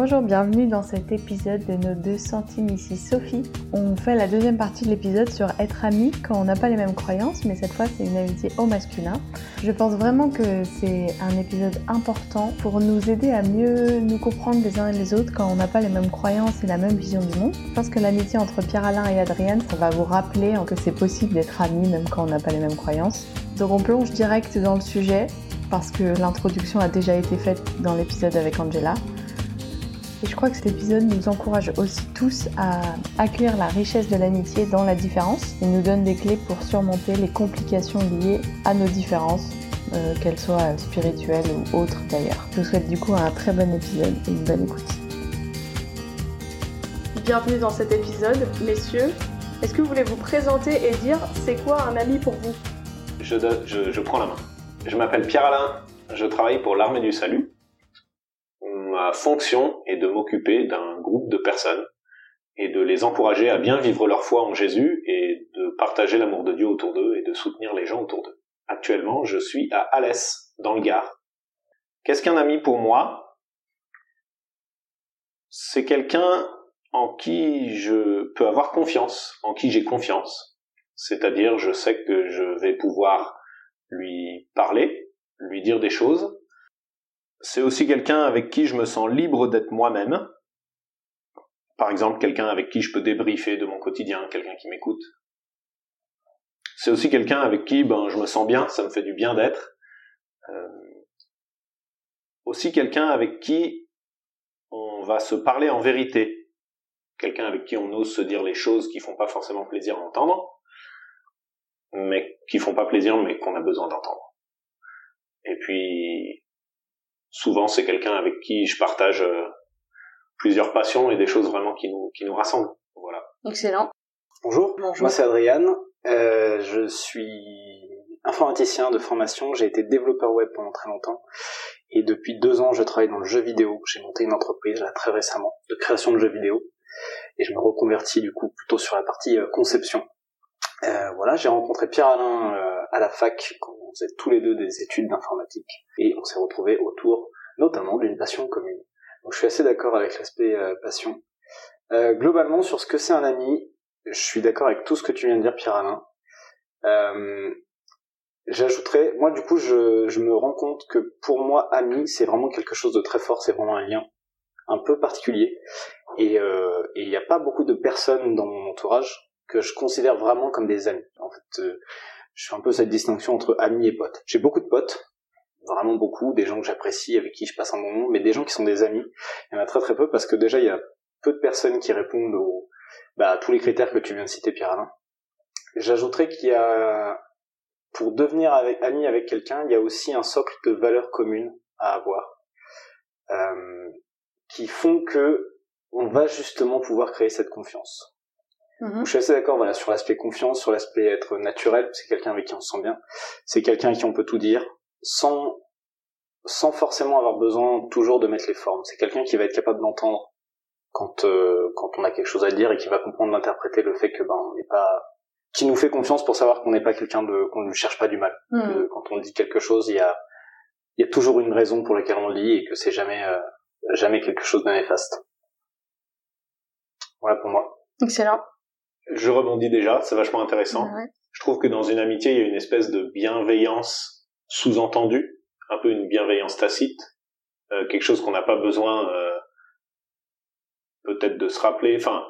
Bonjour, bienvenue dans cet épisode de nos deux centimes ici Sophie. On fait la deuxième partie de l'épisode sur être ami quand on n'a pas les mêmes croyances, mais cette fois c'est une amitié au masculin. Je pense vraiment que c'est un épisode important pour nous aider à mieux nous comprendre les uns et les autres quand on n'a pas les mêmes croyances et la même vision du monde. Je pense que l'amitié entre Pierre-Alain et Adrienne, ça va vous rappeler que c'est possible d'être amis même quand on n'a pas les mêmes croyances. Donc on plonge direct dans le sujet parce que l'introduction a déjà été faite dans l'épisode avec Angela. Et je crois que cet épisode nous encourage aussi tous à accueillir la richesse de l'amitié dans la différence et nous donne des clés pour surmonter les complications liées à nos différences, euh, qu'elles soient spirituelles ou autres d'ailleurs. Je vous souhaite du coup un très bon épisode et une bonne écoute. Bienvenue dans cet épisode, messieurs. Est-ce que vous voulez vous présenter et dire c'est quoi un ami pour vous? Je, je, je prends la main. Je m'appelle Pierre-Alain, je travaille pour l'armée du salut. Ma fonction est de m'occuper d'un groupe de personnes et de les encourager à bien vivre leur foi en Jésus et de partager l'amour de Dieu autour d'eux et de soutenir les gens autour d'eux. Actuellement, je suis à Alès, dans le Gard. Qu'est-ce qu'un ami pour moi? C'est quelqu'un en qui je peux avoir confiance, en qui j'ai confiance. C'est-à-dire, je sais que je vais pouvoir lui parler, lui dire des choses. C'est aussi quelqu'un avec qui je me sens libre d'être moi-même. Par exemple, quelqu'un avec qui je peux débriefer de mon quotidien, quelqu'un qui m'écoute. C'est aussi quelqu'un avec qui ben, je me sens bien, ça me fait du bien d'être. Euh... Aussi quelqu'un avec qui on va se parler en vérité. Quelqu'un avec qui on ose se dire les choses qui font pas forcément plaisir à entendre mais qui font pas plaisir, mais qu'on a besoin d'entendre. Et puis, souvent, c'est quelqu'un avec qui je partage euh, plusieurs passions et des choses vraiment qui nous, qui nous rassemblent. Voilà. Excellent. Bonjour, Bonjour. moi c'est Adrien. Euh, je suis informaticien de formation. J'ai été développeur web pendant très longtemps. Et depuis deux ans, je travaille dans le jeu vidéo. J'ai monté une entreprise là très récemment de création de jeux vidéo. Et je me reconvertis du coup plutôt sur la partie euh, conception. Euh, voilà, j'ai rencontré Pierre-Alain euh, à la fac quand on faisait tous les deux des études d'informatique et on s'est retrouvés autour notamment d'une passion commune. Donc je suis assez d'accord avec l'aspect euh, passion. Euh, globalement, sur ce que c'est un ami, je suis d'accord avec tout ce que tu viens de dire, Pierre-Alain. J'ajouterais, moi du coup, je, je me rends compte que pour moi, ami, c'est vraiment quelque chose de très fort, c'est vraiment un lien un peu particulier. Et il n'y a pas beaucoup de personnes dans mon entourage que je considère vraiment comme des amis. En fait, euh, je fais un peu cette distinction entre amis et potes. J'ai beaucoup de potes, vraiment beaucoup, des gens que j'apprécie, avec qui je passe un moment, mais des gens qui sont des amis, il y en a très très peu parce que déjà il y a peu de personnes qui répondent aux, bah, à tous les critères que tu viens de citer, Pierre-Alain. J'ajouterais qu'il y a, pour devenir ami avec quelqu'un, il y a aussi un socle de valeurs communes à avoir, euh, qui font que on va justement pouvoir créer cette confiance. Je suis assez d'accord voilà, sur l'aspect confiance, sur l'aspect être naturel, c'est quelqu'un avec qui on se sent bien. C'est quelqu'un avec qui on peut tout dire, sans, sans forcément avoir besoin toujours de mettre les formes. C'est quelqu'un qui va être capable d'entendre quand, euh, quand on a quelque chose à dire et qui va comprendre d'interpréter le fait que ben on n'est pas qui nous fait confiance pour savoir qu'on n'est pas quelqu'un de qu'on ne cherche pas du mal. Mhm. quand on dit quelque chose, il y a il y a toujours une raison pour laquelle on le dit et que c'est jamais euh, jamais quelque chose de néfaste. Voilà pour moi. Excellent je rebondis déjà, c'est vachement intéressant. Je trouve que dans une amitié, il y a une espèce de bienveillance sous-entendue, un peu une bienveillance tacite, euh, quelque chose qu'on n'a pas besoin euh, peut-être de se rappeler. Enfin,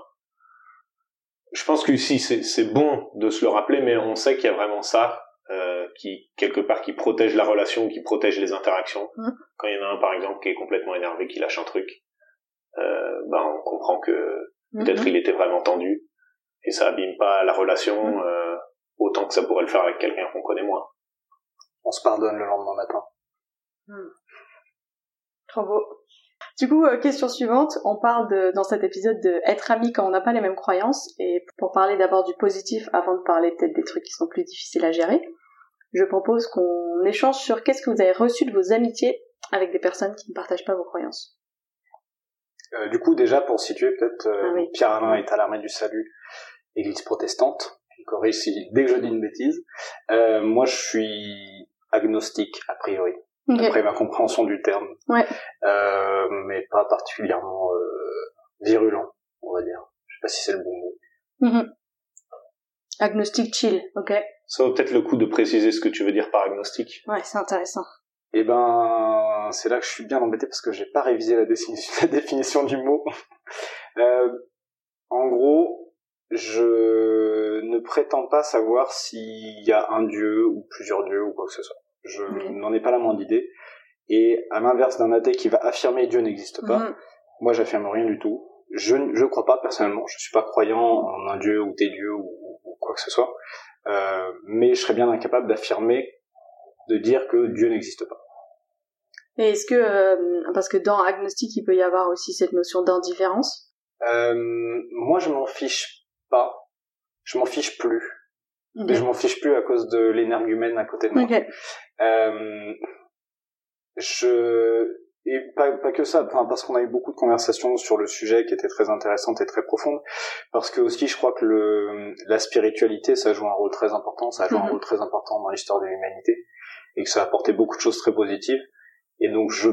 je pense que si c'est bon de se le rappeler, mais on sait qu'il y a vraiment ça euh, qui quelque part qui protège la relation, qui protège les interactions. Quand il y en a un par exemple qui est complètement énervé, qui lâche un truc, euh, ben on comprend que peut-être il était vraiment tendu et ça abîme pas la relation euh, autant que ça pourrait le faire avec quelqu'un qu'on connaît moins. On se pardonne le lendemain matin. Hmm. Trop beau. Du coup, euh, question suivante, on parle de, dans cet épisode de être ami quand on n'a pas les mêmes croyances, et pour parler d'abord du positif avant de parler peut-être des trucs qui sont plus difficiles à gérer, je propose qu'on échange sur qu'est-ce que vous avez reçu de vos amitiés avec des personnes qui ne partagent pas vos croyances. Euh, du coup, déjà pour situer peut-être, euh, ah Pierre Alain est à l'armée du salut église protestante. Je corrige si dès que je dis une bêtise. Euh, moi, je suis agnostique a priori. d'après ma compréhension du terme. Ouais. Euh, mais pas particulièrement euh, virulent, on va dire. Je sais pas si c'est le bon mot. Mhm. Agnostic chill, ok. Ça vaut peut-être le coup de préciser ce que tu veux dire par agnostique. Ouais, c'est intéressant. Eh ben, c'est là que je suis bien embêté parce que j'ai pas révisé la définition, la définition du mot. Euh, en gros, je ne prétends pas savoir s'il y a un dieu ou plusieurs dieux ou quoi que ce soit. Je n'en ai pas la moindre idée. Et à l'inverse d'un athée qui va affirmer Dieu n'existe pas, Mhm. moi j'affirme rien du tout. Je ne crois pas personnellement. Je suis pas croyant en un dieu ou des dieux ou, ou quoi que ce soit. Euh, mais je serais bien incapable d'affirmer, de dire que Dieu n'existe pas. Et est-ce que, euh, parce que dans agnostic, il peut y avoir aussi cette notion d'indifférence? Euh, moi, je m'en fiche pas. Je m'en fiche plus. Ok. Mais je m'en fiche plus à cause de l'énergumène à côté de moi. Euh, je et pas, pas que ça, enfin, parce qu'on a eu beaucoup de conversations sur le sujet qui étaient très intéressantes et très profondes, parce que aussi je crois que le, la spiritualité ça joue un rôle très important, ça joue un Mhm. rôle très important dans l'histoire de l'humanité et que ça a apporté beaucoup de choses très positives. Et donc je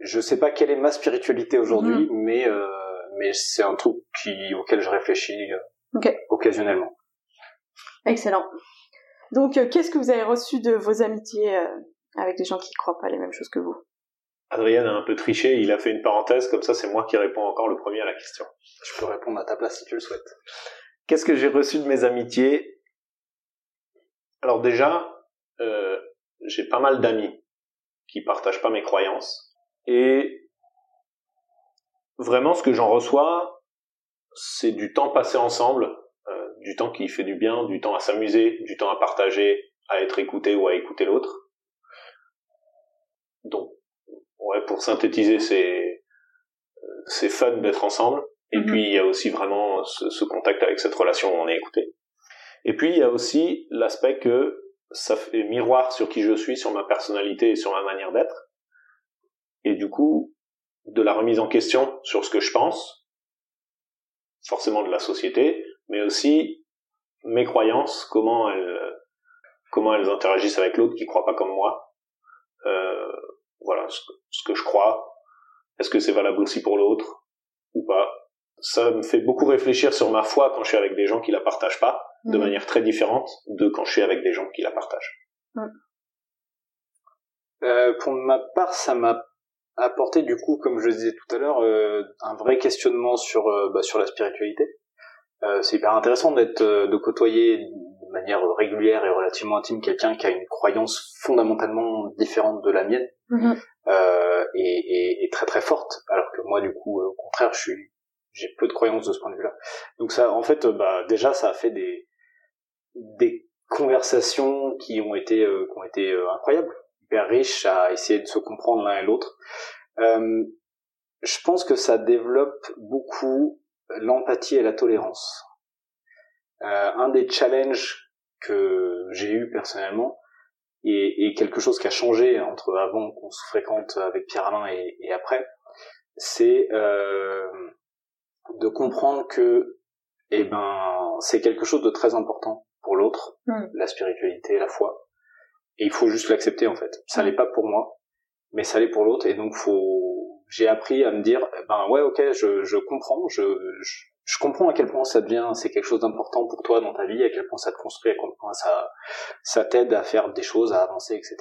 je sais pas quelle est ma spiritualité aujourd'hui, mais euh, mais c'est un truc qui auquel je réfléchis euh, Ok. occasionnellement. Excellent. Donc, euh, qu'est-ce que vous avez reçu de vos amitiés euh, avec des gens qui croient pas les mêmes choses que vous? Adrien a un peu triché, il a fait une parenthèse, comme ça c'est moi qui réponds encore le premier à la question. Je peux répondre à ta place si tu le souhaites. Qu'est-ce que j'ai reçu de mes amitiés? Alors déjà, euh, j'ai pas mal d'amis qui partagent pas mes croyances. Et vraiment, ce que j'en reçois, c'est du temps passé ensemble, euh, du temps qui fait du bien, du temps à s'amuser, du temps à partager, à être écouté ou à écouter l'autre. Donc, ouais, pour synthétiser, c'est c'est fun d'être ensemble. Et Mhm. puis il y a aussi vraiment ce, ce contact avec cette relation où on est écouté. Et puis il y a aussi l'aspect que ça fait miroir sur qui je suis, sur ma personnalité et sur ma manière d'être. Et du coup, de la remise en question sur ce que je pense, forcément de la société, mais aussi mes croyances, comment elles, comment elles interagissent avec l'autre qui croit pas comme moi. Euh, voilà, ce, que- ce que je crois. Est-ce que c'est valable aussi pour l'autre ou pas? Ça me fait beaucoup réfléchir sur ma foi quand je suis avec des gens qui la partagent pas, de Mhm. manière très différente de quand je suis avec des gens qui la partagent. Euh, pour ma part, ça m'a apporté du coup, comme je le disais tout à l'heure, euh, un vrai questionnement sur euh, bah, sur la spiritualité. Euh, c'est hyper intéressant d'être euh, de côtoyer de manière régulière et relativement intime quelqu'un qui a une croyance fondamentalement différente de la mienne Mhm. euh, et, et, et très très forte, alors que moi du coup, euh, au contraire, je suis j'ai peu de croyances de ce point de vue-là. Donc ça, en fait, bah déjà, ça a fait des des conversations qui ont été euh, qui ont été incroyables, hyper à essayer de se comprendre l'un et l'autre. Euh, je pense que ça développe beaucoup l'empathie et la tolérance. Euh, un des challenges que j'ai eu personnellement et, et quelque chose qui a changé entre avant qu'on se fréquente avec Pierre Alain et, et après, c'est euh, de comprendre que eh ben c'est quelque chose de très important pour l'autre, Mm. la spiritualité, la foi, et il faut juste l'accepter en fait. Ça l'est pas pour moi, mais ça l'est pour l'autre, et donc faut. J'ai appris à me dire, eh ben ouais, ok, je, je comprends, je, je je comprends à quel point ça devient, c'est quelque chose d'important pour toi dans ta vie, à quel point ça te construit, à quel point ça, ça t'aide à faire des choses, à avancer, etc.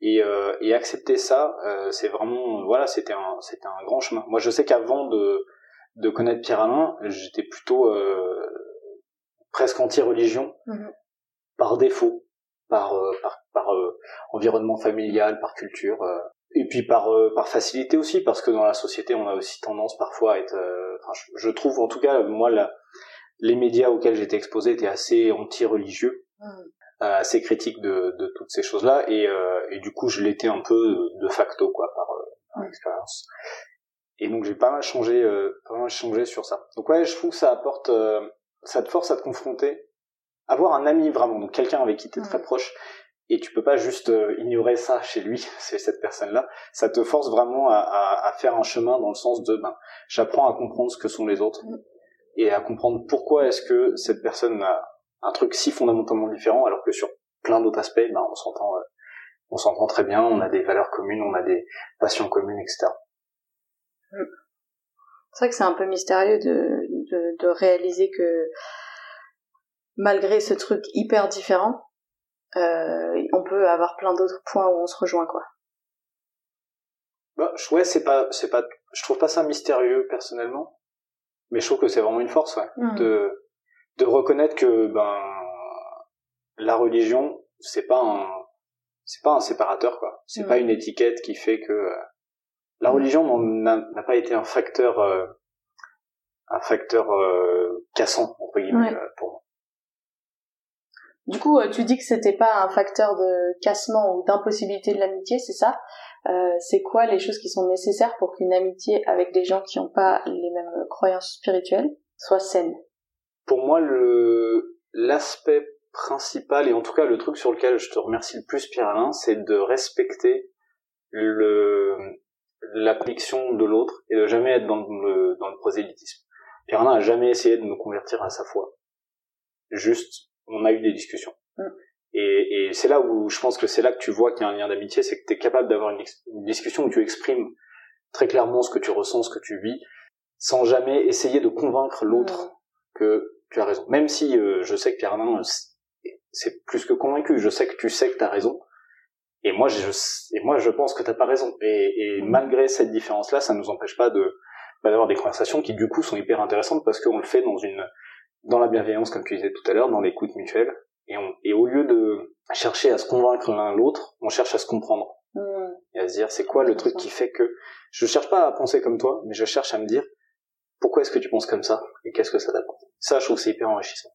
Et, euh, et accepter ça, euh, c'est vraiment, voilà, c'était un, c'était un grand chemin. Moi, je sais qu'avant de, de connaître Pierre Alain, j'étais plutôt euh, presque anti-religion Mhm. par défaut, par, euh, par, par euh, environnement familial, par culture. euh, et puis par euh, par facilité aussi parce que dans la société on a aussi tendance parfois à être euh, enfin, je, je trouve en tout cas moi la, les médias auxquels j'étais exposé étaient assez anti-religieux Mm. euh, assez critiques de, de toutes ces choses là et, euh, et du coup je l'étais un peu de facto quoi par, euh, par Mm. expérience et donc j'ai pas mal changé euh, pas mal changé sur ça donc ouais je trouve que ça apporte euh, ça te force à te confronter avoir un ami vraiment donc quelqu'un avec qui tu es Mm. très proche et tu peux pas juste euh, ignorer ça chez lui, c'est cette personne-là. Ça te force vraiment à, à, à, faire un chemin dans le sens de, ben, j'apprends à comprendre ce que sont les autres Mm. et à comprendre pourquoi est-ce que cette personne a un truc si fondamentalement différent, alors que sur plein d'autres aspects, ben, on s'entend, euh, on s'entend très bien, on a des valeurs communes, on a des passions communes, etc. C'est vrai que c'est un peu mystérieux de, de, de, réaliser que malgré ce truc hyper différent, euh, on peut avoir plein d'autres points où on se rejoint, quoi. Bah, ouais, c'est pas, c'est pas, je trouve pas ça mystérieux personnellement, mais je trouve que c'est vraiment une force, ouais, mmh. de, de reconnaître que ben la religion, c'est pas un, c'est pas un séparateur, quoi. C'est pas mmh. une étiquette qui fait que euh, la religion n'a pas été un facteur, euh, un facteur euh, cassant entre guillemets pour moi. Du coup, tu dis que c'était pas un facteur de cassement ou d'impossibilité de l'amitié, c'est ça? Euh, c'est quoi les choses qui sont nécessaires pour qu'une amitié avec des gens qui n'ont pas les mêmes croyances spirituelles soit saine? Pour moi, le l'aspect principal et en tout cas le truc sur lequel je te remercie le plus Pierre Alain, c'est de respecter le la conviction de l'autre et de jamais être dans le dans le prosélytisme. Pierre Alain a jamais essayé de me convertir à sa foi. Juste, on a eu des discussions. Mm. Et, et c'est là où je pense que c'est là que tu vois qu'il y a un lien d'amitié, c'est que tu es capable d'avoir une, discussion où tu exprimes très clairement ce que tu ressens, ce que tu vis, sans jamais essayer de convaincre l'autre que tu as raison. Même si euh, je sais que Pierre Alain c'est plus que convaincu, je sais que tu sais que tu as raison, et moi je, et moi je pense que t'as pas raison. Et, et malgré cette différence-là, ça nous empêche pas de bah, d'avoir des conversations qui du coup sont hyper intéressantes parce qu'on le fait dans une dans la bienveillance comme tu disais tout à l'heure, dans l'écoute mutuelle, et, on, et au lieu de chercher à se convaincre l'un l'autre, on cherche à se comprendre. Mmh. Et à se dire, c'est quoi le truc qui fait que... Je cherche pas à penser comme toi, mais je cherche à me dire, pourquoi est-ce que tu penses comme ça Et qu'est-ce que ça t'apporte? Ça, je trouve c'est hyper enrichissant.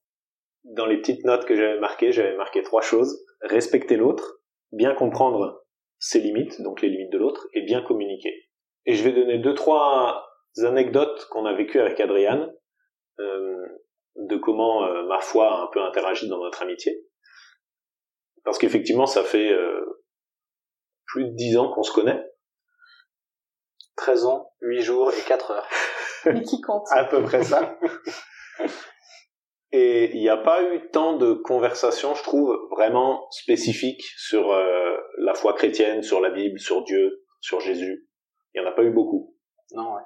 Dans les petites notes que j'avais marquées, j'avais marqué trois choses. Respecter l'autre, bien comprendre ses limites, donc les limites de l'autre, et bien communiquer. Et je vais donner deux, trois anecdotes qu'on a vécues avec Adriane. Euh, de comment euh, ma foi a un peu interagi dans notre amitié. Parce qu'effectivement, ça fait euh, plus de dix ans qu'on se connaît. 13 ans, 8 jours et 4 heures. Mais qui compte? À peu près ça. Et il n'y a pas eu tant de conversations, je trouve, vraiment spécifiques sur euh, la foi chrétienne, sur la Bible, sur Dieu, sur Jésus. Il n'y en a pas eu beaucoup. Non, ouais.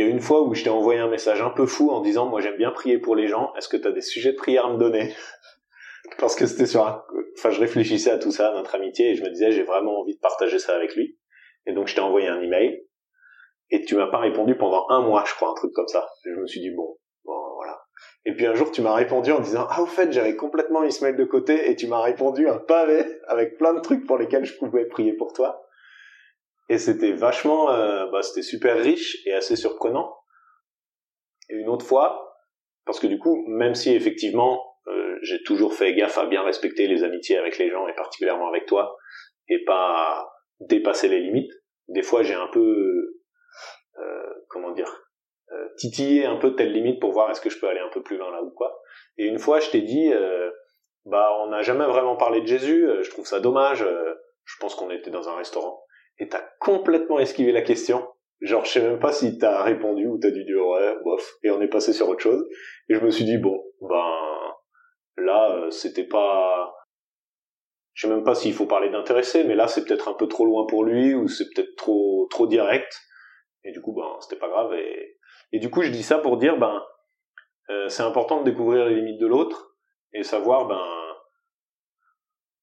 Il y a une fois où je t'ai envoyé un message un peu fou en disant moi j'aime bien prier pour les gens, est-ce que tu as des sujets de prière à me donner? Parce que c'était sur un... enfin je réfléchissais à tout ça, à notre amitié et je me disais j'ai vraiment envie de partager ça avec lui. Et donc je t'ai envoyé un email et tu m'as pas répondu pendant un mois, je crois, un truc comme ça. je me suis dit bon, bon voilà. Et puis un jour tu m'as répondu en disant ah au fait j'avais complètement mis ce de côté et tu m'as répondu un pavé avec plein de trucs pour lesquels je pouvais prier pour toi. Et c'était vachement, euh, bah, c'était super riche et assez surprenant. Et une autre fois, parce que du coup, même si effectivement, euh, j'ai toujours fait gaffe à bien respecter les amitiés avec les gens et particulièrement avec toi, et pas dépasser les limites, des fois j'ai un peu, euh, comment dire, euh, titillé un peu telle limite pour voir est-ce que je peux aller un peu plus loin là ou quoi. Et une fois, je t'ai dit, euh, bah on n'a jamais vraiment parlé de Jésus, je trouve ça dommage. je pense qu'on était dans un restaurant et t'as complètement esquivé la question. Genre, je sais même pas si t'as répondu ou t'as dû dire ouais, bof, et on est passé sur autre chose. Et je me suis dit bon, ben là, euh, c'était pas. Je sais même pas s'il faut parler d'intéressé, mais là, c'est peut-être un peu trop loin pour lui ou c'est peut-être trop trop direct. Et du coup, ben, c'était pas grave. Et, et du coup, je dis ça pour dire ben, euh, c'est important de découvrir les limites de l'autre et savoir ben,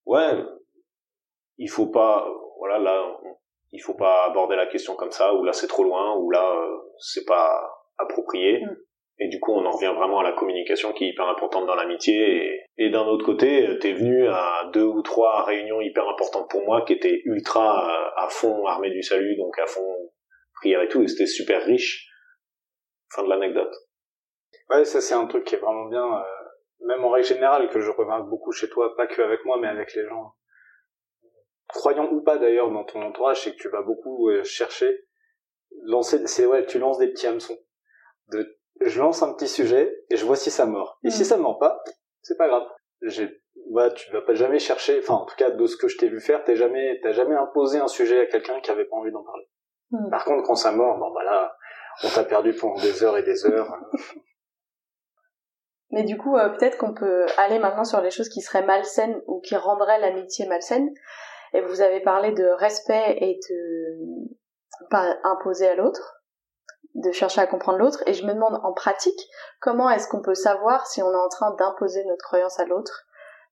ouais, il faut pas, voilà, là, il faut pas aborder la question comme ça, ou là c'est trop loin, ou là euh, c'est pas approprié. Mm. Et du coup, on en revient vraiment à la communication qui est hyper importante dans l'amitié. Et, d'un autre côté, t'es venu à deux ou trois réunions hyper importantes pour moi qui étaient ultra euh, à fond armée du salut, donc à fond prière et tout, et c'était super riche. Fin de l'anecdote. Ouais, ça c'est un truc qui est vraiment bien, euh, même en règle générale, que je remarque beaucoup chez toi, pas que avec moi, mais avec les gens croyant ou pas d'ailleurs dans ton entourage, c'est que tu vas beaucoup euh, chercher, lancer, c'est ouais, tu lances des petits hameçons. De, je lance un petit sujet et je vois si ça mord. Et si mm. ça mord pas, c'est pas grave. J'ai, bah, tu vas pas jamais chercher, enfin en tout cas de ce que je t'ai vu faire, t'as jamais, t'as jamais imposé un sujet à quelqu'un qui avait pas envie d'en parler. Mm. Par contre, quand ça mord, bon bah là, on t'a perdu pendant des heures et des heures. Mais du coup, euh, peut-être qu'on peut aller maintenant sur les choses qui seraient malsaines ou qui rendraient l'amitié malsaine. Et vous avez parlé de respect et de pas imposer à l'autre, de chercher à comprendre l'autre. Et je me demande en pratique, comment est-ce qu'on peut savoir si on est en train d'imposer notre croyance à l'autre?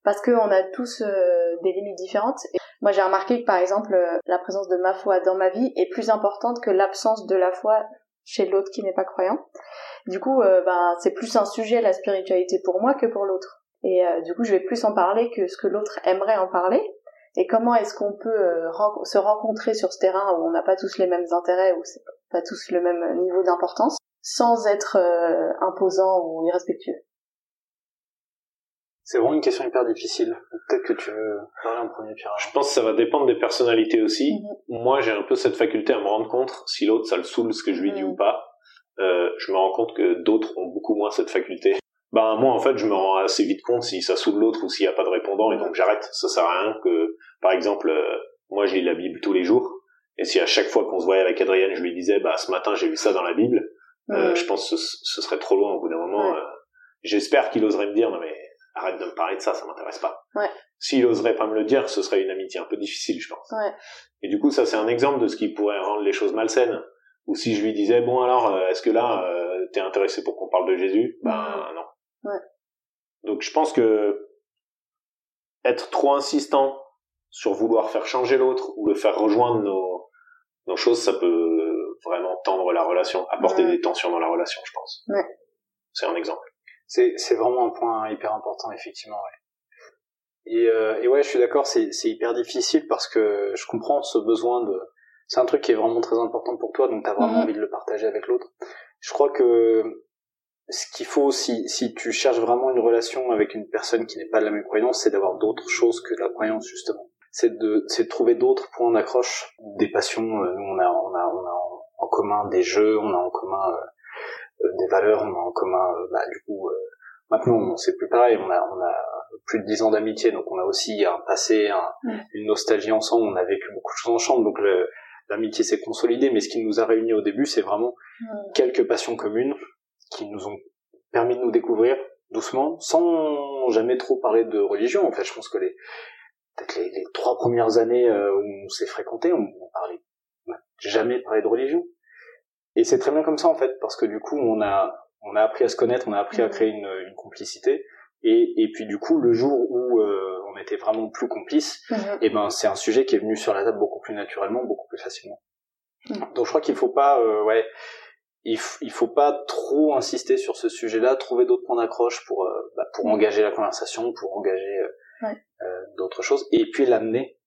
Parce qu'on a tous euh, des limites différentes. Moi, j'ai remarqué que par exemple, euh, la présence de ma foi dans ma vie est plus importante que l'absence de la foi chez l'autre qui n'est pas croyant. Du coup, euh, ben, c'est plus un sujet la spiritualité pour moi que pour l'autre. Et du coup, je vais plus en parler que ce que l'autre aimerait en parler. Et comment est-ce qu'on peut euh, se rencontrer sur ce terrain où on n'a pas tous les mêmes intérêts, où c'est pas tous le même niveau d'importance, sans être euh, imposant ou irrespectueux? C'est vraiment une question hyper difficile. Peut-être que tu veux parler en premier, Pierre. Je pense que ça va dépendre des personnalités aussi. Mhm. Moi, j'ai un peu cette faculté à me rendre compte si l'autre, ça le saoule ce que je lui dis mhm. ou pas. Euh, je me rends compte que d'autres ont beaucoup moins cette faculté ben moi en fait je me rends assez vite compte si ça saoule l'autre ou s'il n'y a pas de répondant et donc j'arrête. Ça sert à rien que par exemple euh, moi j'ai la Bible tous les jours et si à chaque fois qu'on se voyait avec Adrienne je lui disais bah ce matin j'ai vu ça dans la Bible, euh, je pense que ce, serait trop loin au bout d'un moment. Euh, j'espère qu'il oserait me dire non mais arrête de me parler de ça, ça m'intéresse pas. Ouais. S'il oserait pas me le dire, ce serait une amitié un peu difficile, je pense. Ouais. Et du coup, ça c'est un exemple de ce qui pourrait rendre les choses malsaines. Ou si je lui disais bon alors, est-ce que là t'es intéressé pour qu'on parle de Jésus? Ben non. Donc je pense que être trop insistant sur vouloir faire changer l'autre ou le faire rejoindre nos, nos choses, ça peut vraiment tendre la relation, apporter des tensions dans la relation, je pense. C'est un exemple. C'est, c'est vraiment un point hyper important, effectivement. Ouais. Et, euh, et ouais, je suis d'accord, c'est, c'est hyper difficile parce que je comprends ce besoin de... C'est un truc qui est vraiment très important pour toi, donc tu as vraiment envie de le partager avec l'autre. Je crois que ce qu'il faut si, si tu cherches vraiment une relation avec une personne qui n'est pas de la même croyance, c'est d'avoir d'autres choses que la croyance justement. C'est de, c'est de trouver d'autres points d'accroche, des passions. Euh, nous, on a, on a, on a en commun des jeux, on a en commun euh, euh, des valeurs, on a en commun, bah, du coup, maintenant, c'est plus pareil. On a, on a plus de dix ans d'amitié, donc on a aussi un passé, une nostalgie ensemble. On a vécu beaucoup de choses ensemble, donc l'amitié s'est consolidée. Mais ce qui nous a réunis au début, c'est vraiment quelques passions communes qui nous ont permis de nous découvrir doucement, sans jamais trop parler de religion. En fait, je pense que les peut-être les, trois premières années euh, où on s'est fréquenté, on, on parlait n'a jamais parlé de religion. Et c'est très bien comme ça en fait, parce que du coup, on a on a appris à se connaître, on a appris à créer une, une complicité. Et, et puis du coup, le jour où euh, on était vraiment plus complices, mhm. et eh ben c'est un sujet qui est venu sur la table beaucoup plus naturellement, beaucoup plus facilement. Mhm. Donc je crois qu'il faut pas, euh, ouais, il, il faut pas trop insister sur ce sujet-là, trouver d'autres points d'accroche pour euh, bah, pour engager la conversation, pour engager euh, euh, d'autres choses, et puis l'amener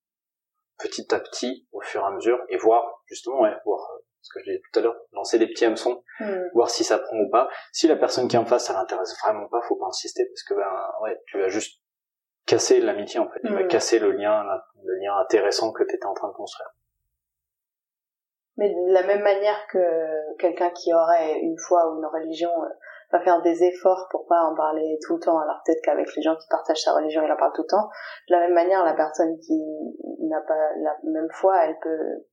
petit à petit au fur et à mesure et voir justement ouais, voir ce que je disais tout à l'heure, lancer des petits hameçons, mm. voir si ça prend ou pas. Si la personne qui est en face ça l'intéresse vraiment pas, faut pas insister parce que ben ouais, tu vas juste casser l'amitié en fait, tu vas mm. casser le lien le lien intéressant que tu étais en train de construire. Mais de la même manière que quelqu'un qui aurait une foi ou une religion euh, va faire des efforts pour pas en parler tout le temps, alors peut-être qu'avec les gens qui partagent sa religion, il en parle tout le temps. De la même manière, la personne qui n'a pas la même foi, elle peut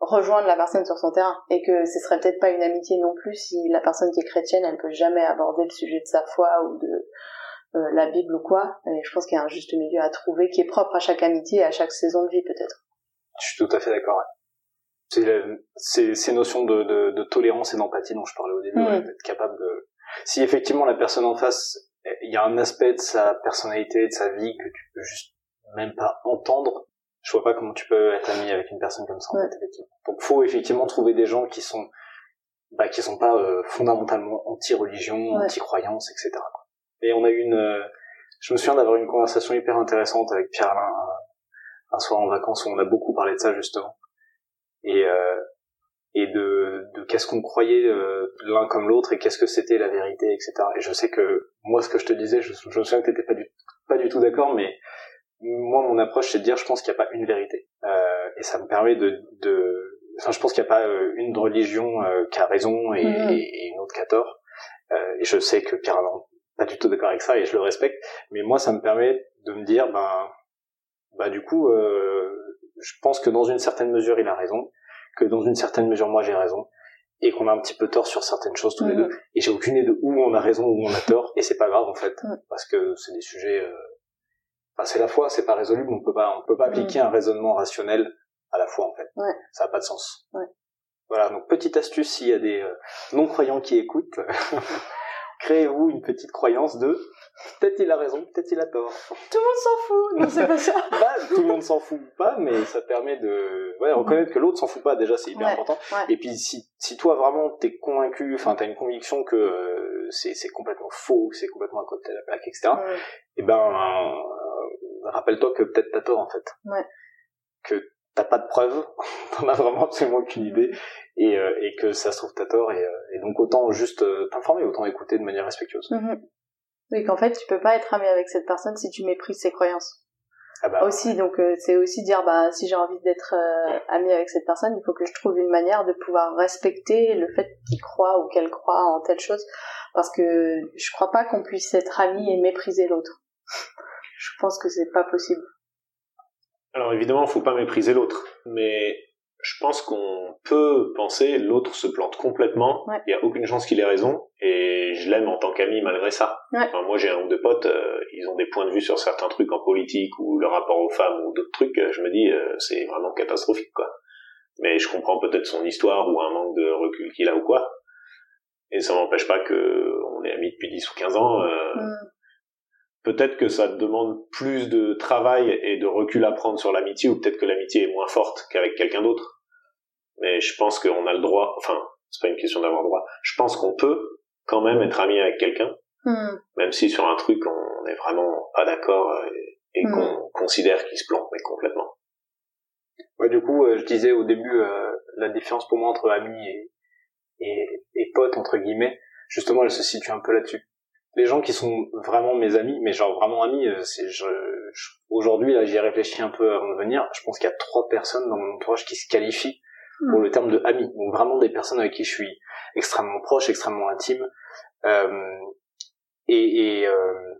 rejoindre la personne sur son terrain et que ce serait peut-être pas une amitié non plus si la personne qui est chrétienne, elle peut jamais aborder le sujet de sa foi ou de euh, la Bible ou quoi. Et je pense qu'il y a un juste milieu à trouver qui est propre à chaque amitié et à chaque saison de vie peut-être. Je suis tout à fait d'accord c'est ces notions de, de, de, tolérance et d'empathie dont je parlais au début, mm. d'être capable de... Si effectivement la personne en face, il y a un aspect de sa personnalité, de sa vie que tu peux juste même pas entendre, je vois pas comment tu peux être ami avec une personne comme ça. En fait, effectivement. Donc faut effectivement trouver des gens qui sont bah, qui sont pas euh, fondamentalement anti-religion, anti-croyance, etc. Et on a eu une, euh, je me souviens d'avoir une conversation hyper intéressante avec Pierre Alain euh, un soir en vacances où on a beaucoup parlé de ça justement et euh, et de, de qu'est-ce qu'on croyait euh, l'un comme l'autre et qu'est-ce que c'était la vérité, etc. Et je sais que moi, ce que je te disais, je, je me souviens que t'étais pas du pas du tout d'accord, mais moi, mon approche, c'est de dire, je pense qu'il n'y a pas une vérité, euh, et ça me permet de, de, enfin, je pense qu'il n'y a pas euh, une religion euh, qui a raison et, et, une autre qui a tort. et je sais que Pierre n'est pas du tout d'accord avec ça et je le respecte, mais moi, ça me permet de me dire, ben, bah du coup, je pense que dans une certaine mesure, il a raison que dans une certaine mesure moi j'ai raison et qu'on a un petit peu tort sur certaines choses tous les deux. Et j'ai aucune idée de où on a raison où on a tort et c'est pas grave en fait parce que c'est des sujets euh... enfin, c'est la foi c'est pas résolu mais on peut pas on peut pas appliquer un raisonnement rationnel à la foi en fait. Ouais. ça a pas de sens. Ouais. voilà donc petite astuce s'il y a des non croyants qui écoutent créez-vous une petite croyance de peut-être il a raison peut-être il a tort Tout le monde s'en fout. Non, c'est pas ça. bah, tout le monde s'en fout pas, mais ça permet de ouais, reconnaître que l'autre s'en fout pas. Déjà, c'est hyper Ouais, important. ouais. Et puis, si, si toi vraiment t'es convaincu, enfin t'as une conviction que euh, c'est c'est complètement faux, que c'est complètement à côté de la plaque, etc. Mm. Et ben, euh, rappelle-toi que peut-être t'as tort en fait. Ouais. Que t'as pas de preuves, t'en as vraiment absolument aucune idée, et, euh, et que ça se trouve t'as tort, et, euh, et donc autant juste euh, t'informer, autant écouter de manière respectueuse. Mhm. Oui, qu'en fait, tu peux pas être ami avec cette personne si tu méprises ses croyances. Ah bah, Aussi, donc euh, c'est aussi dire, bah, si j'ai envie d'être euh, ami avec cette personne, il faut que je trouve une manière de pouvoir respecter le fait qu'il croit ou qu'elle croit en telle chose, parce que je crois pas qu'on puisse être ami et mépriser l'autre. Je pense que c'est pas possible. Alors évidemment, faut pas mépriser l'autre, mais je pense qu'on peut penser l'autre se plante complètement. Il Ouais. y a aucune chance qu'il ait raison, et je l'aime en tant qu'ami malgré ça. Ouais. Enfin, moi, j'ai un ou deux potes, euh, ils ont des points de vue sur certains trucs en politique ou le rapport aux femmes ou d'autres trucs. euh, Je me dis, euh, c'est vraiment catastrophique, quoi. Mais je comprends peut-être son histoire ou un manque de recul qu'il a ou quoi. Et ça m'empêche pas que on est amis depuis 10 ou 15 ans. euh, Mm. Peut-être que ça demande plus de travail et de recul à prendre sur l'amitié, ou peut-être que l'amitié est moins forte qu'avec quelqu'un d'autre. Mais je pense qu'on a le droit, enfin, c'est pas une question d'avoir le droit, je pense qu'on peut quand même être ami avec quelqu'un, Hmm. même si sur un truc on n'est vraiment pas d'accord et, et Mm. qu'on considère qu'il se plante, mais complètement. Ouais, du coup, euh, je disais au début euh, la différence pour moi entre amis et, et, et potes entre guillemets, justement, elle se situe un peu là-dessus. Les gens qui sont vraiment mes amis, mais genre vraiment amis, euh, c'est je, je- aujourd'hui là, j'y ai réfléchi un peu avant de venir. Je pense qu'il y a trois personnes dans mon entourage qui se qualifient pour Mm. le terme de amis, donc vraiment des personnes avec qui je suis extrêmement proche, extrêmement intime, euh, et et, euh,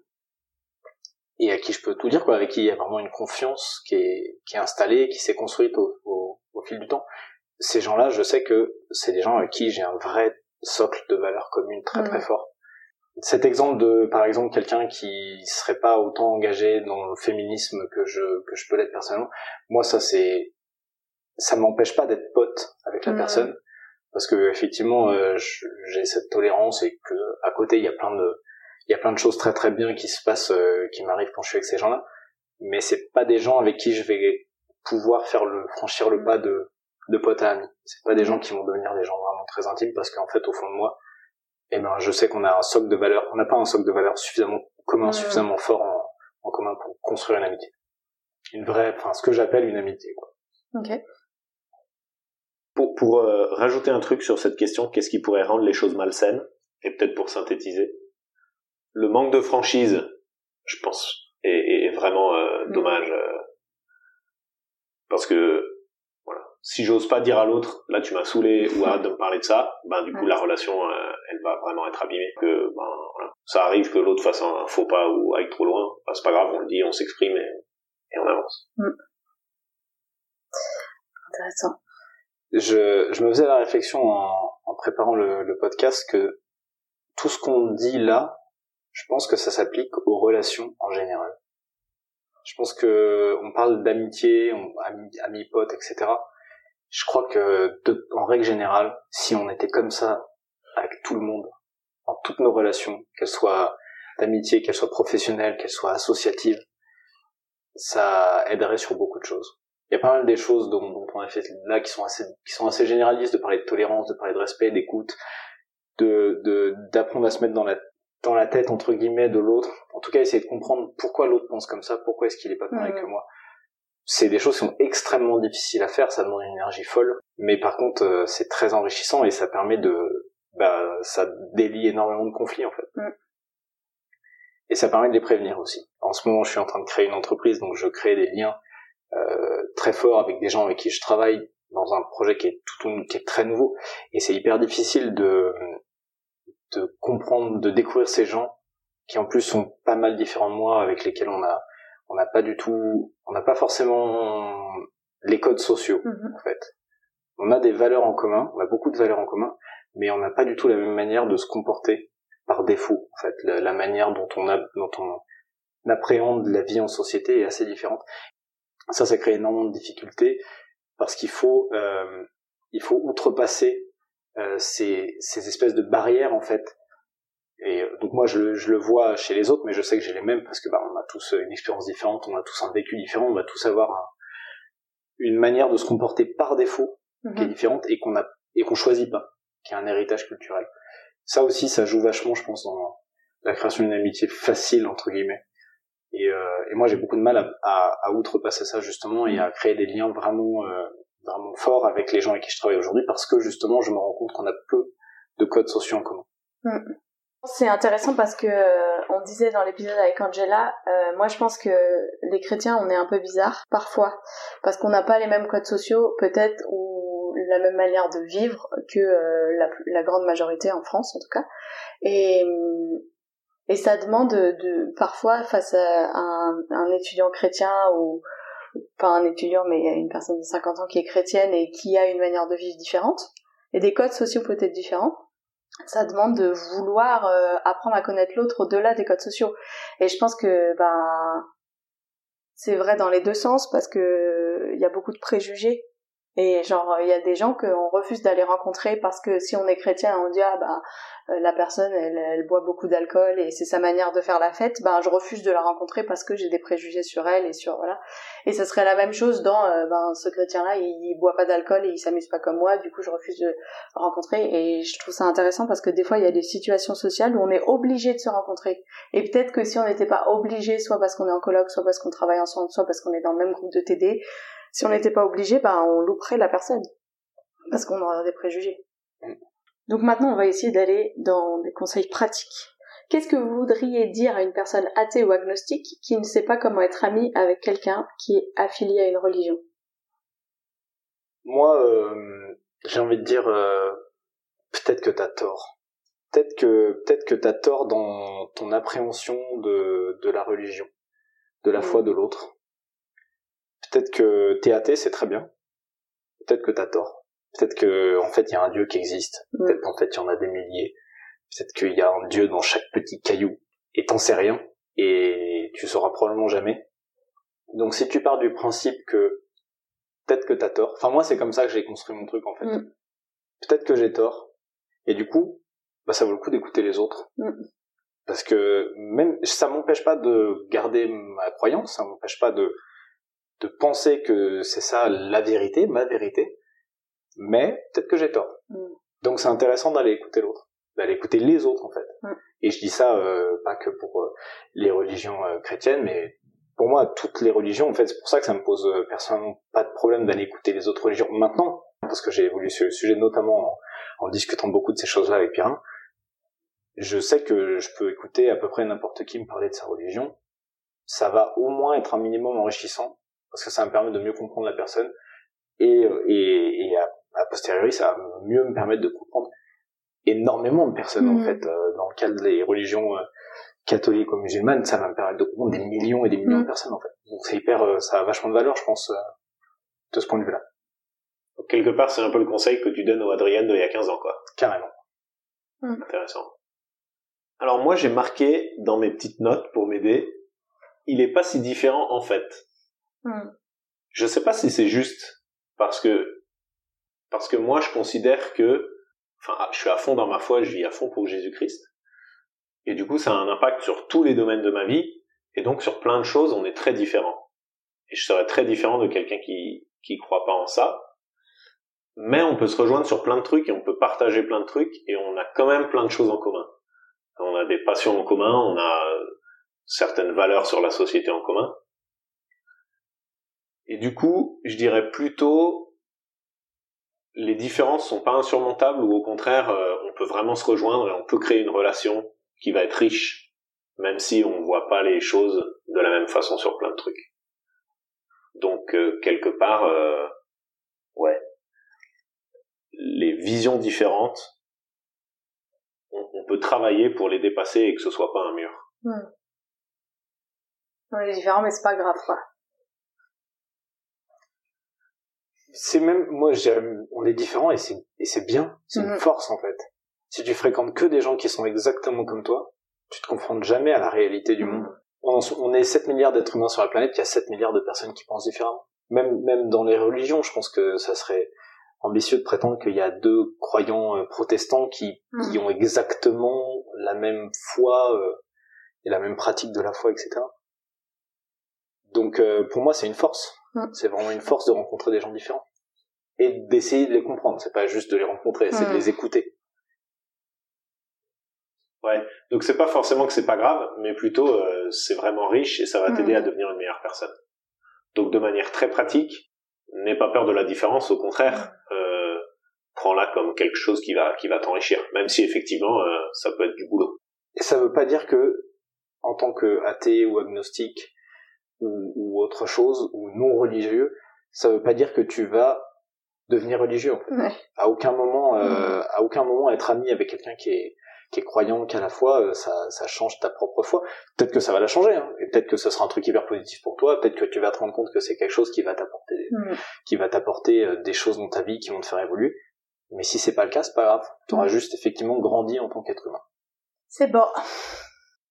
et à qui je peux tout dire quoi, avec qui il y a vraiment une confiance qui est qui est installée, qui s'est construite au, au, au fil du temps. Ces gens-là, je sais que c'est des gens avec qui j'ai un vrai socle de valeurs communes très très Mm. fort. Cet exemple de, par exemple, quelqu'un qui serait pas autant engagé dans le féminisme que je que je peux l'être personnellement, moi ça c'est ça m'empêche pas d'être pote avec la Mm. personne parce que effectivement euh, j'ai cette tolérance et que à côté il y a plein de il y a plein de choses très très bien qui se passent euh, qui m'arrivent quand je suis avec ces gens-là. Mais c'est pas des gens avec qui je vais pouvoir faire le franchir le pas de de pote à ami. C'est pas des gens qui vont devenir des gens vraiment très intimes parce qu'en fait au fond de moi eh ben je sais qu'on a un socle de valeurs on n'a pas un socle de valeurs suffisamment commun Mm. suffisamment fort en, en commun pour construire une amitié une vraie enfin ce que j'appelle une amitié quoi Ok. Pour, pour euh, rajouter un truc sur cette question, qu'est-ce qui pourrait rendre les choses malsaines? Et peut-être pour synthétiser, le manque de franchise, je pense, est, est- vraiment euh, Mhm. dommage. euh, parce que, si j'ose pas dire à l'autre, là tu m'as saoulé ou arrête de me parler de ça, ben du coup Ouais. la relation, euh, elle va vraiment être abîmée. Que, ben, voilà, ça arrive que l'autre fasse un faux pas ou aille trop loin, ben, c'est pas grave, on le dit, on s'exprime et, et on avance. Intéressant. je, je me faisais la réflexion en, en préparant le, le podcast que tout ce qu'on dit là, je pense que ça s'applique aux relations en général. Je pense que on parle d'amitié, ami, ami pote, etc. Je crois que de- en règle générale, si on était comme ça avec tout le monde, dans toutes nos relations, qu'elles soient d'amitié, qu'elles soient professionnelles, qu'elles soient associatives, ça aiderait sur beaucoup de choses. Il y a pas mal des choses dont, dont on a fait là qui sont assez qui sont assez généralistes de parler de tolérance de parler de respect d'écoute de de d'apprendre à se mettre dans la dans la tête entre guillemets de l'autre. En tout cas essayer de comprendre pourquoi l'autre pense comme ça pourquoi est-ce qu'il est pas pareil Mhm. que moi c'est des choses qui sont extrêmement difficiles à faire ça demande une énergie folle mais par contre euh, c'est très enrichissant et ça permet de bah ça délie énormément de conflits en fait. Mhm. et ça permet de les prévenir aussi. En ce moment je suis en train de créer une entreprise donc je crée des liens euh, très fort avec des gens avec qui je travaille dans un projet qui est tout qui est très nouveau. Et c'est hyper difficile de de comprendre de découvrir ces gens qui en plus sont pas mal différents de moi avec lesquels on a on n'a pas du tout on n'a pas forcément les codes sociaux Mhm. en fait on a des valeurs en commun, on a beaucoup de valeurs en commun, mais on n'a pas du tout la même manière de se comporter par défaut. En fait, la, manière dont on, a, dont on appréhende la vie en société est assez différente. Ça, ça crée énormément de difficultés parce qu'il faut, euh, il faut outrepasser euh, ces, ces espèces de barrières en fait. Et euh, donc moi, je, je, le vois chez les autres, mais je sais que j'ai les mêmes parce que bah, on a tous une expérience différente, on a tous un vécu différent, on va tous avoir une manière de se comporter par défaut qui est mhm. différente et qu'on a et qu'on choisit pas, qui est un héritage culturel. Ça aussi, ça joue vachement, je pense, dans la création d'une amitié facile entre guillemets. Et, euh, et moi, j'ai beaucoup de mal à, à, à, outrepasser ça justement et à créer des liens vraiment euh, vraiment forts avec les gens avec qui je travaille aujourd'hui parce que justement, je me rends compte qu'on a peu de codes sociaux en commun. Mm. C'est intéressant parce que euh, on disait dans l'épisode avec Angela, euh, moi je pense que les chrétiens on est un peu bizarre parfois. Parce qu'on n'a pas les mêmes codes sociaux peut-être ou la même manière de vivre que euh, la, la, grande majorité en France en tout cas. Et et ça demande de, parfois face à un, un étudiant chrétien ou pas un étudiant mais une personne de 50 ans qui est chrétienne et qui a une manière de vivre différente. Et des codes sociaux peut-être différents ça demande de vouloir euh, apprendre à connaître l'autre au-delà des codes sociaux. Et je pense que ben c'est vrai dans les deux sens parce que il y a beaucoup de préjugés et genre, il y a des gens qu'on refuse d'aller rencontrer parce que si on est chrétien, on dit ah bah euh, la personne elle, elle boit beaucoup d'alcool et c'est sa manière de faire la fête, ben je refuse de la rencontrer parce que j'ai des préjugés sur elle et sur voilà. Et ça serait la même chose dans euh, ben ce chrétien là, il, boit pas d'alcool et il s'amuse pas comme moi, du coup je refuse de rencontrer et je trouve ça intéressant parce que des fois il y a des situations sociales où on est obligé de se rencontrer. Et peut-être que si on n'était pas obligé, soit parce qu'on est en colloque, soit parce qu'on travaille ensemble, soit parce qu'on est dans le même groupe de TD, si on n'était pas obligé, ben on louperait la personne parce qu'on aurait des préjugés. Donc maintenant, on va essayer d'aller dans des conseils pratiques. Qu'est-ce que vous voudriez dire à une personne athée ou agnostique qui ne sait pas comment être ami avec quelqu'un qui est affilié à une religion? Moi, euh, j'ai envie de dire euh, peut-être que t'as tort. Peut-être que peut-être que t'as tort dans ton appréhension de de la religion, de la foi mm. de l'autre. Peut-être que t'es athée, c'est très bien. Peut-être que t'as tort. Peut-être que en fait il y a un dieu qui existe. Peut-être qu'en fait il y en a des milliers. Peut-être qu'il y a un dieu dans chaque petit caillou. Et t'en sais rien. Et tu sauras probablement jamais. Donc si tu pars du principe que peut-être que t'as tort. Enfin moi c'est comme ça que j'ai construit mon truc en fait. Mm. Peut-être que j'ai tort. Et du coup, bah ça vaut le coup d'écouter les autres. Mm. Parce que même ça m'empêche pas de garder ma croyance, ça m'empêche pas de de penser que c'est ça la vérité, ma vérité, mais peut-être que j'ai tort. Mm. Donc c'est intéressant d'aller écouter l'autre, d'aller écouter les autres en fait. Mm. Et je dis ça euh, pas que pour euh, les religions euh, chrétiennes, mais pour moi toutes les religions en fait, c'est pour ça que ça me pose personnellement pas de problème d'aller écouter les autres religions maintenant, parce que j'ai évolué sur le sujet notamment en, discutant beaucoup de ces choses-là avec Pierre. Je sais que je peux écouter à peu près n'importe qui me parler de sa religion. Ça va au moins être un minimum enrichissant parce que ça me permet de mieux comprendre la personne. Et, euh, et, et à, à, posteriori ça va mieux me permettre de comprendre énormément de personnes en mm. fait. Euh, dans le cas des religions euh, catholiques ou musulmanes ça va me permettre de comprendre des millions et des millions de mm. personnes en fait. Donc c'est hyper ça a vachement de valeur je pense de ce point de vue là quelque part c'est un peu le conseil que tu donnes au Adrien de il y a 15 ans quoi. Carrément. Mm. intéressant. Alors moi j'ai marqué dans mes petites notes pour m'aider il est pas si différent en fait Hmm. Je sais pas si c'est juste parce que parce que moi je considère que enfin je suis à fond dans ma foi, je vis à fond pour Jésus-Christ. Et du coup ça a un impact sur tous les domaines de ma vie. Et donc sur plein de choses on est très différents. Et je serais très différent de quelqu'un qui qui croit pas en ça. Mais on peut se rejoindre sur plein de trucs et on peut partager plein de trucs et on a quand même plein de choses en commun. On a des passions en commun on a certaines valeurs sur la société en commun et du coup, je dirais plutôt les différences sont pas insurmontables ou au contraire, euh, on peut vraiment se rejoindre et on peut créer une relation qui va être riche, même si on voit pas les choses de la même façon sur plein de trucs. Donc euh, quelque part, euh, ouais, les visions différentes, on, peut travailler pour les dépasser et que ce soit pas un mur. Ouais. On est différents, mais c'est pas grave, quoi. C'est même moi j'aime on est différents et c'est et c'est bien c'est une Mhm. force en fait si tu fréquentes que des gens qui sont exactement comme toi tu te confrontes jamais à la réalité du Mhm. monde on, on est 7 milliards d'êtres humains sur la planète il y a 7 milliards de personnes qui pensent différemment même même dans les religions je pense que ça serait ambitieux de prétendre qu'il y a deux croyants euh, protestants qui Mhm. qui ont exactement la même foi euh, et la même pratique de la foi etc donc euh, pour moi c'est une force Mm. c'est vraiment une force de rencontrer des gens différents et d'essayer de les comprendre. C'est pas juste de les rencontrer, c'est de Mm. les écouter. Donc c'est pas forcément que c'est pas grave, mais plutôt euh, c'est vraiment riche et ça va t'aider Mhm. à devenir une meilleure personne. Donc de manière très pratique, n'aie pas peur de la différence, au contraire, euh, prends-la comme quelque chose qui va qui va t'enrichir, même si effectivement euh, ça peut être du boulot. Et ça veut pas dire que, en tant que athée ou agnostique ou, ou autre chose ou non religieux, ça veut pas dire que tu vas devenir religieux. En fait. Ouais. À aucun moment, euh, à aucun moment être ami avec quelqu'un qui est qui est croyant qu'à la fois euh, ça, ça change ta propre foi. Peut-être que ça va la changer, hein, et peut-être que ce sera un truc hyper positif pour toi. Peut-être que tu vas te rendre compte que c'est quelque chose qui va t'apporter qui va t'apporter euh, des choses dans ta vie qui vont te faire évoluer. Mais si c'est pas le cas, c'est pas grave. Tu auras Ouais. juste effectivement grandi en tant qu'être humain. C'est bon.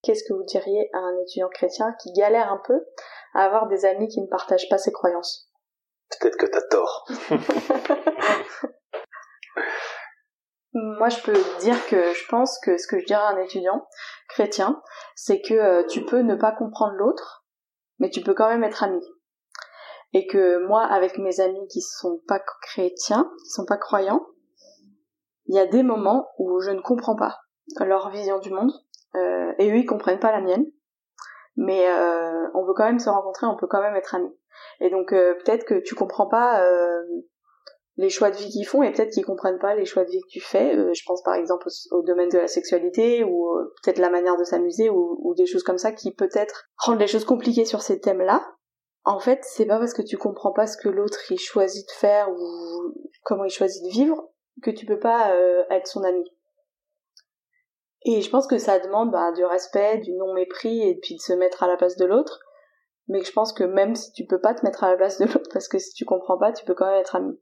Qu'est-ce que vous diriez à un étudiant chrétien qui galère un peu à avoir des amis qui ne partagent pas ses croyances? Peut-être que t'as tort. Moi, je peux dire que je pense que ce que je dirais à un étudiant chrétien, c'est que euh, tu peux ne pas comprendre l'autre, mais tu peux quand même être ami. Et que moi, avec mes amis qui sont pas chrétiens, qui sont pas croyants, il y a des moments où je ne comprends pas leur vision du monde, euh, et eux, ils comprennent pas la mienne. Mais euh, on veut quand même se rencontrer, on peut quand même être amis. Et donc euh, peut-être que tu comprends pas les choix de vie qu'ils font et peut-être qu'ils comprennent pas les choix de vie que tu fais. Je pense par exemple au, domaine de la sexualité ou peut-être la manière de s'amuser ou, des choses comme ça qui peut-être rendent les choses compliquées sur ces thèmes-là. En fait, c'est pas parce que tu comprends pas ce que l'autre il choisit de faire ou comment il choisit de vivre que tu peux pas être son ami. Et je pense que ça demande bah, du respect, du non-mépris et puis de se mettre à la place de l'autre. Mais je pense que même si tu peux pas te mettre à la place de l'autre parce que si tu comprends pas, tu peux quand même être ami.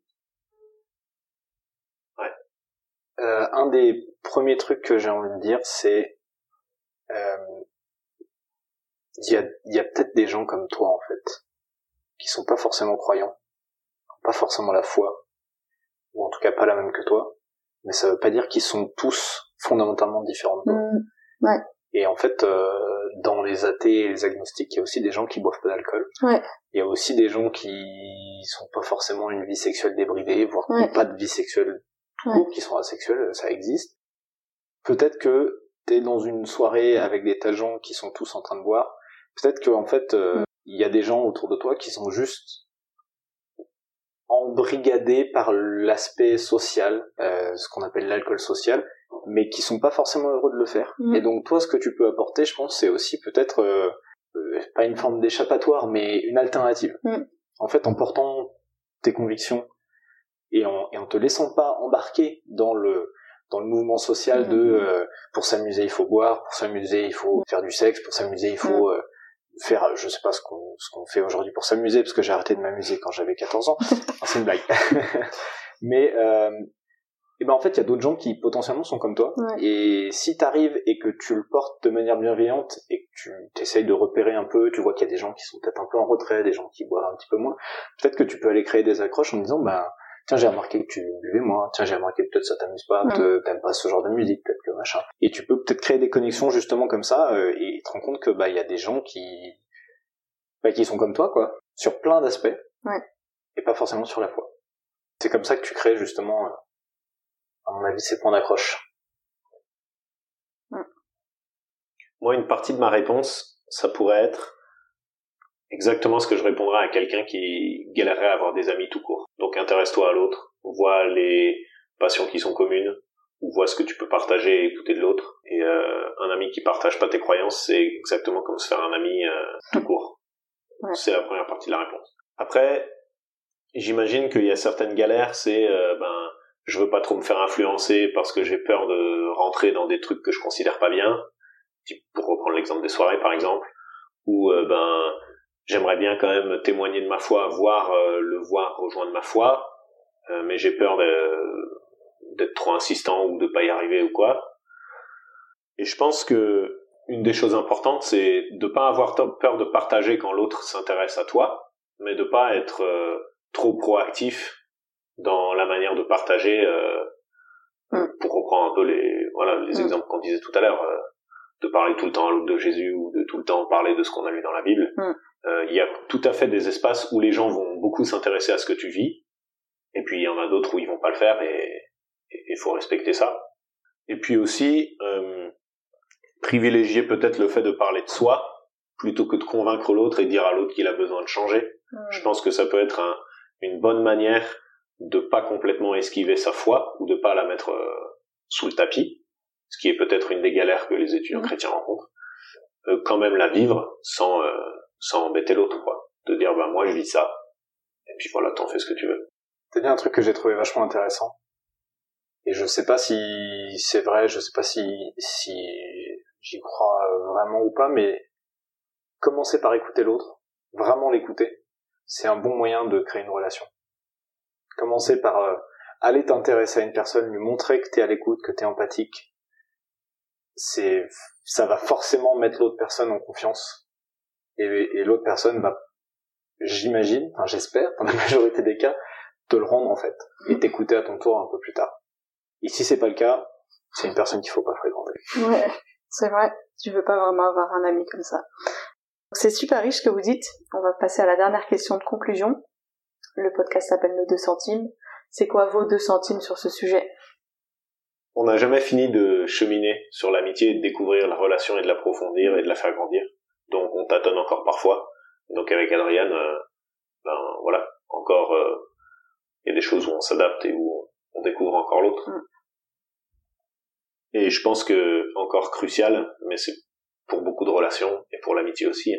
Euh, un des premiers trucs que j'ai envie de dire, c'est euh, il y a, y a peut-être des gens comme toi en fait qui sont pas forcément croyants, pas forcément la foi, ou en tout cas pas la même que toi, mais ça veut pas dire qu'ils sont tous fondamentalement différents de toi. Et en fait, euh, dans les athées et les agnostiques, il y a aussi des gens qui boivent pas d'alcool. Ouais. Il y a aussi des gens qui sont pas forcément une vie sexuelle débridée, voire qui Ouais. pas de vie sexuelle tout Ouais. court, qui sont asexuels, ça existe. Peut-être que t'es dans une soirée avec des tas de gens qui sont tous en train de boire. Peut-être que en fait, euh, il y a des gens autour de toi qui sont juste embrigadés par l'aspect social, euh, ce qu'on appelle l'alcool social, mais qui sont pas forcément heureux de le faire. Mm. Et donc toi, ce que tu peux apporter, je pense, c'est aussi peut-être euh, euh, pas une forme d'échappatoire, mais une alternative. Mm. En fait, en portant tes convictions et en, et en te laissant pas embarquer dans le dans le mouvement social Mm. de euh, pour s'amuser il faut boire, pour s'amuser il faut faire du sexe, pour s'amuser il faut euh, faire je sais pas ce qu'on ce qu'on fait aujourd'hui pour s'amuser parce que j'ai arrêté de m'amuser quand j'avais 14 ans. C'est une blague. Mais euh, et ben en fait, il y a d'autres gens qui potentiellement sont comme toi. Ouais. Et si t'arrives et que tu le portes de manière bienveillante et que tu t'essayes de repérer un peu, tu vois qu'il y a des gens qui sont peut-être un peu en retrait, des gens qui boivent un petit peu moins. Peut-être que tu peux aller créer des accroches en disant, bah tiens j'ai remarqué que tu buvais moins, tiens j'ai remarqué que peut-être ça t'amuse pas, Ouais. t'aimes pas ce genre de musique, peut-être que machin. Et tu peux peut-être créer des connexions justement comme ça euh, et te rends compte que bah il y a des gens qui bah, qui sont comme toi quoi, sur plein d'aspects. Ouais. Et pas forcément sur la foi. C'est comme ça que tu crées justement, euh, à mon avis, ces points d'accroche. Moi, une partie de ma réponse, ça pourrait être exactement ce que je répondrais à quelqu'un qui galérerait à avoir des amis tout court. Donc intéresse-toi à l'autre, vois les passions qui sont communes, ou vois ce que tu peux partager et écouter de l'autre. Et euh, un ami qui partage pas tes croyances, c'est exactement comme se faire un ami euh, tout court. Ouais. C'est la première partie de la réponse. Après, j'imagine qu'il y a certaines galères, c'est euh, ben je veux pas trop me faire influencer parce que j'ai peur de rentrer dans des trucs que je considère pas bien. Pour reprendre l'exemple des soirées par exemple, où euh, ben j'aimerais bien quand même témoigner de ma foi, voir euh, le voir rejoindre ma foi, euh, mais j'ai peur d'être trop insistant ou de pas y arriver ou quoi. Et je pense que une des choses importantes, c'est de pas avoir peur de partager quand l'autre s'intéresse à toi, mais de pas être euh, trop proactif dans la manière de partager. Euh, mm. Pour reprendre un peu les voilà les mm. exemples qu'on disait tout à l'heure, euh, de parler tout le temps à l'autre de Jésus ou de tout le temps parler de ce qu'on a lu dans la Bible. Mm. Euh, il y a tout à fait des espaces où les gens vont beaucoup s'intéresser à ce que tu vis, et puis il y en a d'autres où ils vont pas le faire, et il faut respecter ça. Et puis aussi, euh, privilégier peut-être le fait de parler de soi plutôt que de convaincre l'autre et dire à l'autre qu'il a besoin de changer. Je pense que ça peut être un, une bonne manière de pas complètement esquiver sa foi ou de pas la mettre euh, sous le tapis, ce qui est peut-être une des galères que les étudiants chrétiens rencontrent. Euh, quand même la vivre sans euh, sans embêter l'autre quoi. De dire ben moi je vis ça et puis voilà t'en fais ce que tu veux. T'as dit un truc que j'ai trouvé vachement intéressant et je sais pas si c'est vrai, je sais pas si si j'y crois euh, vraiment ou pas, mais commencer par écouter l'autre, vraiment l'écouter, c'est un bon moyen de créer une relation. Commencer par euh, aller t'intéresser à une personne, lui montrer que t'es à l'écoute, que t'es empathique, c'est, ça va forcément mettre l'autre personne en confiance. Et, l'autre personne va, j'imagine, enfin j'espère, dans la majorité des cas, te le rendre en fait, et t'écouter à ton tour un peu plus tard. Et si c'est pas le cas, c'est une personne qu'il faut pas fréquenter. Ouais. C'est vrai, tu veux pas vraiment avoir un ami comme ça. C'est super riche que vous dites. On va passer à la dernière question de conclusion. Le podcast s'appelle Nos deux centimes. C'est quoi vos deux centimes sur ce sujet? On n'a jamais fini de cheminer sur l'amitié, de découvrir la relation et de l'approfondir et de la faire grandir. Donc on tâtonne encore parfois. Donc avec Adrienne, euh, ben voilà, encore euh, il y a des choses où on s'adapte et où on découvre encore l'autre. Mm. Et je pense que encore crucial, mais c'est pour beaucoup de relations et pour l'amitié aussi,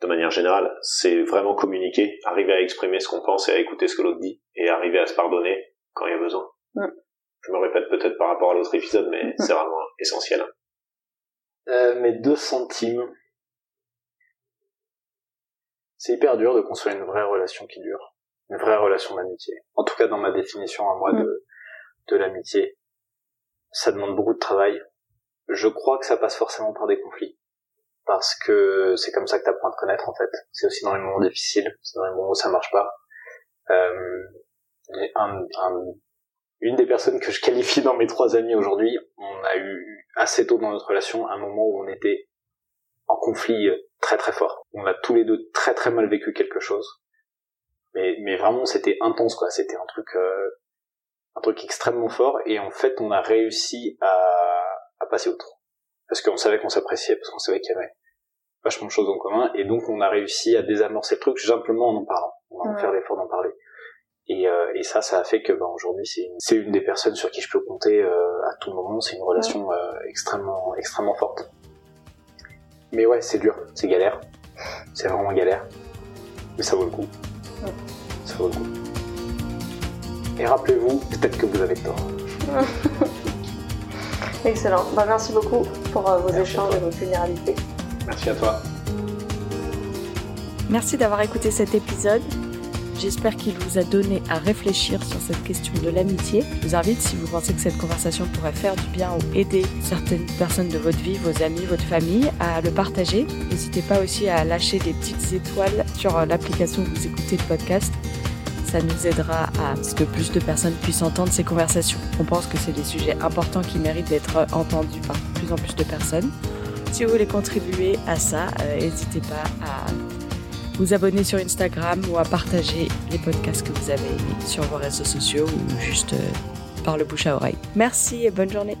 de manière générale, c'est vraiment communiquer, arriver à exprimer ce qu'on pense et à écouter ce que l'autre dit, et arriver à se pardonner quand il y a besoin. Je me répète peut-être par rapport à l'autre épisode, mais c'est vraiment essentiel. Euh, mes deux centimes. C'est hyper dur de construire une vraie relation qui dure, une vraie relation d'amitié. En tout cas, dans ma définition à moi de, de l'amitié, ça demande beaucoup de travail. Je crois que ça passe forcément par des conflits. Parce que c'est comme ça que tu apprends à te connaître en fait. C'est aussi dans les moments difficiles, c'est dans les moments où ça marche pas. Euh, un, un, une des personnes que je qualifie dans mes trois amis aujourd'hui, on a eu assez tôt dans notre relation un moment où on était en conflit très très fort. On a tous les deux très très mal vécu quelque chose. Mais, mais vraiment c'était intense quoi. C'était un truc euh, un truc extrêmement fort et en fait on a réussi à, à passer outre parce qu'on savait qu'on s'appréciait parce qu'on savait qu'il y avait vachement de choses en commun et donc on a réussi à désamorcer le truc simplement en en parlant on va faire l'effort d'en parler. Et, euh, et ça ça a fait que ben, aujourd'hui c'est une, c'est une des personnes sur qui je peux compter euh, à tout moment. C'est une relation euh, extrêmement extrêmement forte. Mais ouais c'est dur. C'est galère. C'est vraiment galère. Mais ça vaut le coup. Ça vaut le coup. Et rappelez-vous, peut-être que vous avez tort. Excellent. Bah, merci beaucoup pour euh, vos échanges et votre généralité. Merci à toi. Merci d'avoir écouté cet épisode. J'espère qu'il vous a donné à réfléchir sur cette question de l'amitié. Je vous invite, si vous pensez que cette conversation pourrait faire du bien ou aider certaines personnes de votre vie, vos amis, votre famille, à le partager. N'hésitez pas aussi à lâcher des petites étoiles sur euh, l'application où vous écoutez le podcast ça nous aidera à ce que plus de personnes puissent entendre ces conversations. On pense que c'est des sujets importants qui méritent d'être entendus par plus en plus de personnes. Si vous voulez contribuer à ça, euh, n'hésitez pas à vous abonner sur Instagram ou à partager les podcasts que vous avez sur vos réseaux sociaux ou juste euh, par le bouche à oreille. Merci et bonne journée.